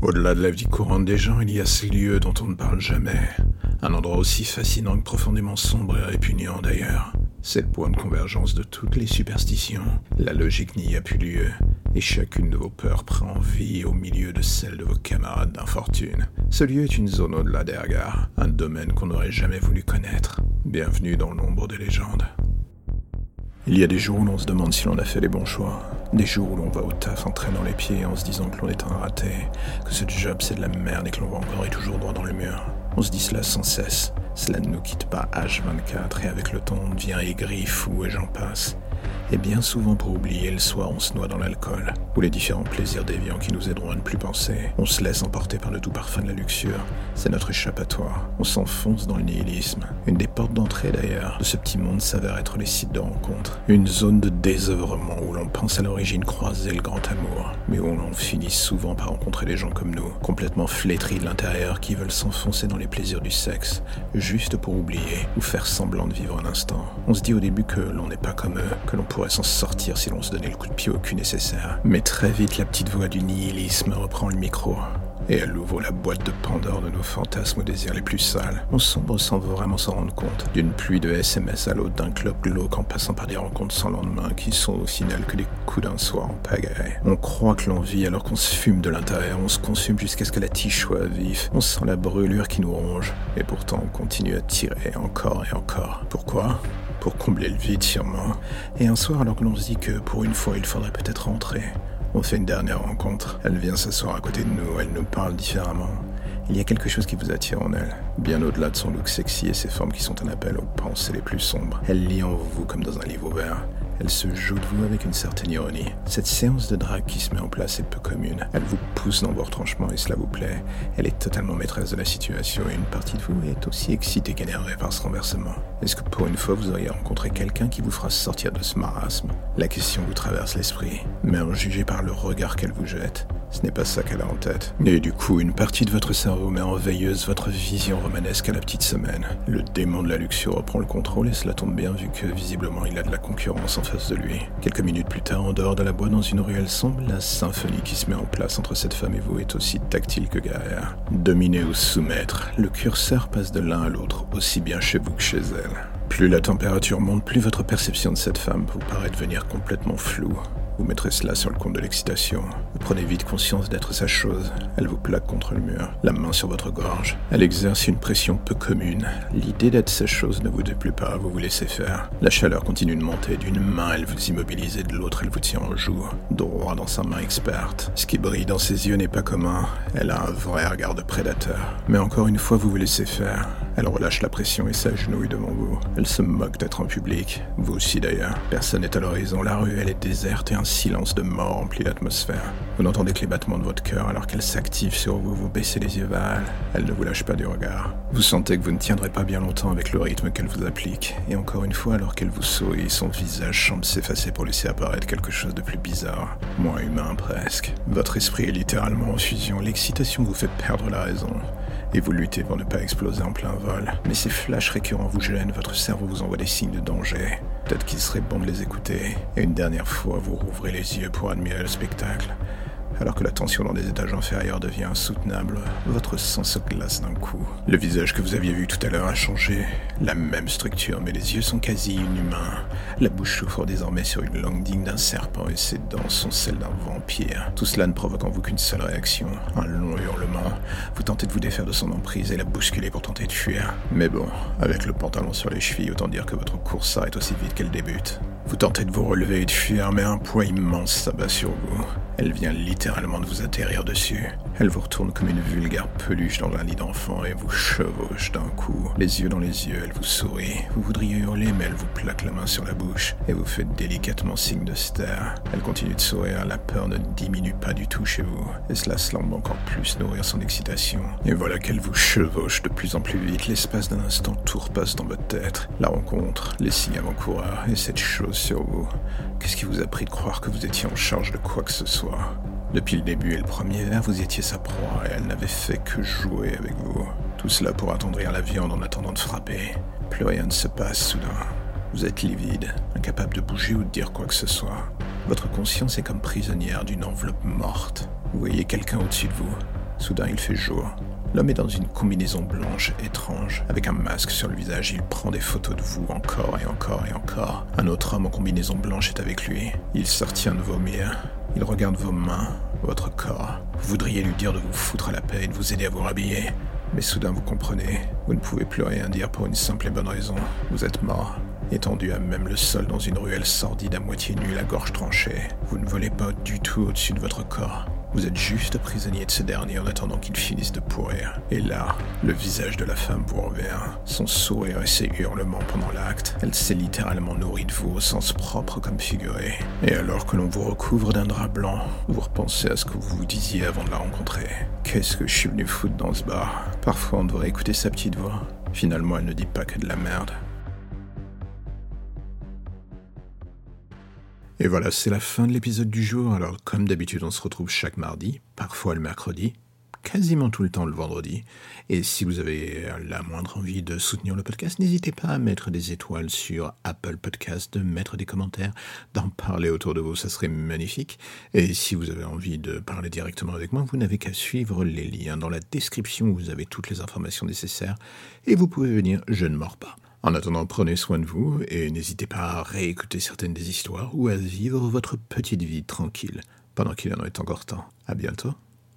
Au-delà de la vie courante des gens, il y a ce lieu dont on ne parle jamais. Un endroit aussi fascinant que profondément sombre et répugnant d'ailleurs. C'est le point de convergence de toutes les superstitions. La logique n'y a plus lieu, et chacune de vos peurs prend vie au milieu de celle de vos camarades d'infortune. Ce lieu est une zone au-delà des regards, un domaine qu'on n'aurait jamais voulu connaître. Bienvenue dans l'ombre des légendes. Il y a des jours où l'on se demande si l'on a fait les bons choix. Des jours où l'on va au taf en traînant les pieds en se disant que l'on est un raté, que ce job c'est de la merde et que l'on va encore et toujours droit dans le mur. On se dit cela sans cesse. Cela ne nous quitte pas H24 et avec le temps on devient aigri, fou et j'en passe. Et bien souvent pour oublier le soir, on se noie dans l'alcool, ou les différents plaisirs déviants qui nous aideront à ne plus penser. On se laisse emporter par le doux parfum de la luxure. C'est notre échappatoire. On s'enfonce dans le nihilisme. Une des portes d'entrée d'ailleurs de ce petit monde s'avère être les sites de rencontre. Une zone de désœuvrement où l'on pense à l'origine croiser le grand amour, mais où l'on finit souvent par rencontrer des gens comme nous, complètement flétris de l'intérieur, qui veulent s'enfoncer dans les plaisirs du sexe, juste pour oublier ou faire semblant de vivre un instant. On se dit au début que l'on n'est pas comme eux, que l'on s'en sortir si l'on se donnait le coup de pied au cul nécessaire. Mais très vite, la petite voix du nihilisme reprend le micro. Et elle ouvre la boîte de Pandore de nos fantasmes aux désirs les plus sales. On sombre sans vraiment s'en rendre compte. D'une pluie de SMS à l'autre, d'un club glauque en passant par des rencontres sans lendemain qui sont au final que les coups d'un soir en pagaille. On croit que l'on vit alors qu'on se fume de l'intérieur, on se consume jusqu'à ce que la tige soit vif. On sent la brûlure qui nous ronge. Et pourtant, on continue à tirer encore et encore. Pourquoi? Pour combler le vide sûrement. Et un soir, alors que l'on se dit que pour une fois il faudrait peut-être rentrer, on fait une dernière rencontre. Elle vient s'asseoir à côté de nous, elle nous parle différemment. Il y a quelque chose qui vous attire en elle, bien au-delà de son look sexy et ses formes qui sont un appel aux pensées les plus sombres. Elle lit en vous comme dans un livre ouvert. Elle se joue de vous avec une certaine ironie. Cette séance de drague qui se met en place est peu commune. Elle vous pousse dans vos retranchements et cela vous plaît. Elle est totalement maîtresse de la situation et une partie de vous est aussi excitée qu'énervée par ce renversement. Est-ce que pour une fois vous auriez rencontré quelqu'un qui vous fera sortir de ce marasme? La question vous traverse l'esprit, mais en juger par le regard qu'elle vous jette, ce n'est pas ça qu'elle a en tête. Et du coup, une partie de votre cerveau met en veilleuse votre vision romanesque à la petite semaine. Le démon de la luxure reprend le contrôle et cela tombe bien vu que visiblement il a de la concurrence en face de lui. Quelques minutes plus tard, en dehors de la boîte dans une ruelle sombre, la symphonie qui se met en place entre cette femme et vous est aussi tactile que guerrière. Dominer ou soumettre, le curseur passe de l'un à l'autre, aussi bien chez vous que chez elle. Plus la température monte, plus votre perception de cette femme vous paraît devenir complètement floue. Vous mettrez cela sur le compte de l'excitation. Vous prenez vite conscience d'être sa chose. Elle vous plaque contre le mur, la main sur votre gorge. Elle exerce une pression peu commune. L'idée d'être sa chose ne vous déplaît pas, vous vous laissez faire. La chaleur continue de monter. D'une main, elle vous immobilise et de l'autre, elle vous tient en joue, droit dans sa main experte. Ce qui brille dans ses yeux n'est pas commun. Elle a un vrai regard de prédateur. Mais encore une fois, vous vous laissez faire. Elle relâche la pression et s'agenouille devant vous. Elle se moque d'être en public. Vous aussi d'ailleurs. Personne n'est à l'horizon. La rue, elle est déserte et un silence de mort remplit l'atmosphère. Vous n'entendez que les battements de votre cœur alors qu'elle s'active sur vous, vous baissez les yeux vers elle. Elle ne vous lâche pas du regard. Vous sentez que vous ne tiendrez pas bien longtemps avec le rythme qu'elle vous applique. Et encore une fois, alors qu'elle vous sourit, son visage semble s'effacer pour laisser apparaître quelque chose de plus bizarre, moins humain presque. Votre esprit est littéralement en fusion. L'excitation vous fait perdre la raison et vous luttez pour ne pas exploser en plein vol. Mais ces flashs récurrents vous gênent, votre cerveau vous envoie des signes de danger. Peut-être qu'il serait bon de les écouter. Et une dernière fois, vous rouvrez les yeux pour admirer le spectacle. Alors que la tension dans les étages inférieurs devient insoutenable, votre sang se glace d'un coup. Le visage que vous aviez vu tout à l'heure a changé. La même structure, mais les yeux sont quasi inhumains. La bouche souffre désormais sur une langue digne d'un serpent et ses dents sont celles d'un vampire. Tout cela ne provoque en vous qu'une seule réaction, un long hurlement. Vous tentez de vous défaire de son emprise et la bousculer pour tenter de fuir. Mais bon, avec le pantalon sur les chevilles, autant dire que votre course s'arrête aussi vite qu'elle débute. Vous tentez de vous relever et de fuir, mais un poids immense s'abat sur vous. Elle vient littéralement de vous atterrir dessus. Elle vous retourne comme une vulgaire peluche dans un lit d'enfant et vous chevauche d'un coup. Les yeux dans les yeux, elle vous sourit. Vous voudriez hurler, mais elle vous plaque la main sur la bouche et vous fait délicatement signe de se taire. Elle continue de sourire, la peur ne diminue pas du tout chez vous. Et cela semble encore plus nourrir son excitation. Et voilà qu'elle vous chevauche de plus en plus vite. L'espace d'un instant, tout repasse dans votre tête. La rencontre, les signes avant-coureurs et cette chose sur vous. Qu'est-ce qui vous a pris de croire que vous étiez en charge de quoi que ce soit? Depuis le début et le premier verre, vous étiez sa proie et elle n'avait fait que jouer avec vous. Tout cela pour attendrir la viande en attendant de frapper. Plus rien ne se passe soudain. Vous êtes livide, incapable de bouger ou de dire quoi que ce soit. Votre conscience est comme prisonnière d'une enveloppe morte. Vous voyez quelqu'un au-dessus de vous. Soudain, il fait jour. L'homme est dans une combinaison blanche étrange, avec un masque sur le visage. Il prend des photos de vous encore et encore et encore. Un autre homme en combinaison blanche est avec lui. Il sortient de vomir. Il regarde vos mains, votre corps. Vous voudriez lui dire de vous foutre à la paix et de vous aider à vous rhabiller. Mais soudain vous comprenez, vous ne pouvez plus rien dire pour une simple et bonne raison. Vous êtes mort, étendu à même le sol dans une ruelle sordide à moitié nue, la gorge tranchée. Vous ne volez pas du tout au-dessus de votre corps. Vous êtes juste prisonnier de ce dernier en attendant qu'il finisse de pourrir. Et là, le visage de la femme vous revient. Son sourire et ses hurlements pendant l'acte. Elle s'est littéralement nourrie de vous au sens propre comme figuré. Et alors que l'on vous recouvre d'un drap blanc, vous repensez à ce que vous vous disiez avant de la rencontrer. Qu'est-ce que je suis venu foutre dans ce bar? Parfois on devrait écouter sa petite voix. Finalement, elle ne dit pas que de la merde. Et voilà, c'est la fin de l'épisode du jour. Alors, comme d'habitude, on se retrouve chaque mardi, parfois le mercredi, quasiment tout le temps le vendredi. Et si vous avez la moindre envie de soutenir le podcast, n'hésitez pas à mettre des étoiles sur Apple Podcast, de mettre des commentaires, d'en parler autour de vous, ça serait magnifique. Et si vous avez envie de parler directement avec moi, vous n'avez qu'à suivre les liens dans la description où vous avez toutes les informations nécessaires. Et vous pouvez venir, je ne mords pas. En attendant, prenez soin de vous et n'hésitez pas à réécouter certaines des histoires ou à vivre votre petite vie tranquille pendant qu'il en est encore temps. À bientôt.